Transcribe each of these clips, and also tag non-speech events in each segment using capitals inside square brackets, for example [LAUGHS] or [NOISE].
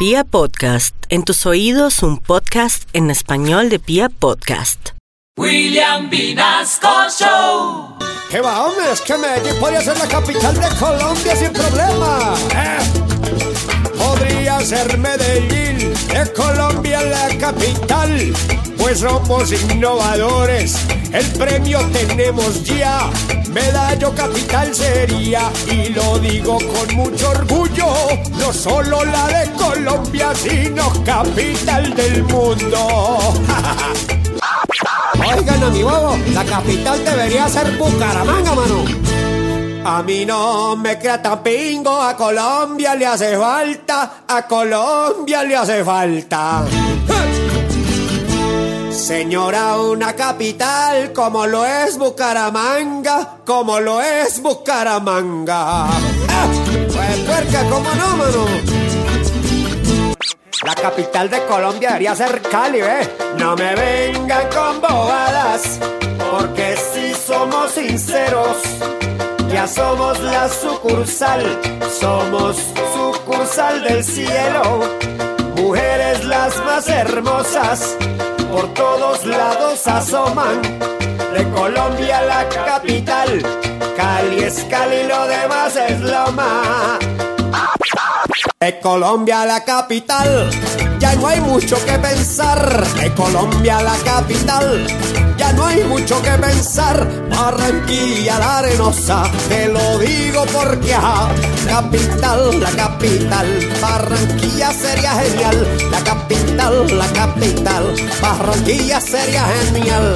Pia Podcast, en tus oídos un podcast en español de Pia Podcast. William Vinasco Show. ¿Qué va, hombre? Es que Medellín podría ser la capital de Colombia sin problema. ¿eh? Podría ser Medellín, de Colombia la capital. Pues somos innovadores, el premio tenemos ya. Medallo capital sería, y lo digo con mucho orgullo, no solo la de Colombia, sino capital del mundo. [LAUGHS] Oigan a mi bobo, la capital debería ser Bucaramanga, mano. A mí no me crea tan pingo, a Colombia le hace falta, a Colombia le hace falta. Señora, una capital como lo es Bucaramanga, como lo es Bucaramanga. ¡Ah! Pues puerca, ¿cómo no, mano? La capital de Colombia debería ser Cali, ¿eh? No me vengan con bobadas, porque si somos sinceros, ya somos la sucursal, somos sucursal del cielo, mujeres las más hermosas, por todos lados asoman, de Colombia la capital, Cali es Cali, lo demás es Loma. De Colombia la capital, ya no hay mucho que pensar. De Colombia la capital, ya no hay mucho que pensar. Barranquilla la arenosa, te lo digo porque ajá, capital, la capital. Barranquilla sería genial, la capital, la capital. Barranquilla sería genial.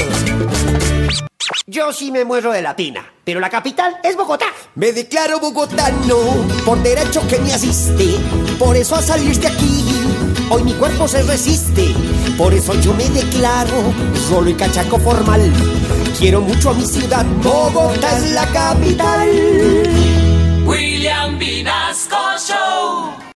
Yo sí me muero de latina, pero la capital es Bogotá. Me declaro bogotano, por derecho que me asiste. Por eso a salir de aquí, hoy mi cuerpo se resiste. Por eso yo me declaro solo y cachaco formal. Quiero mucho a mi ciudad, Bogotá es la capital.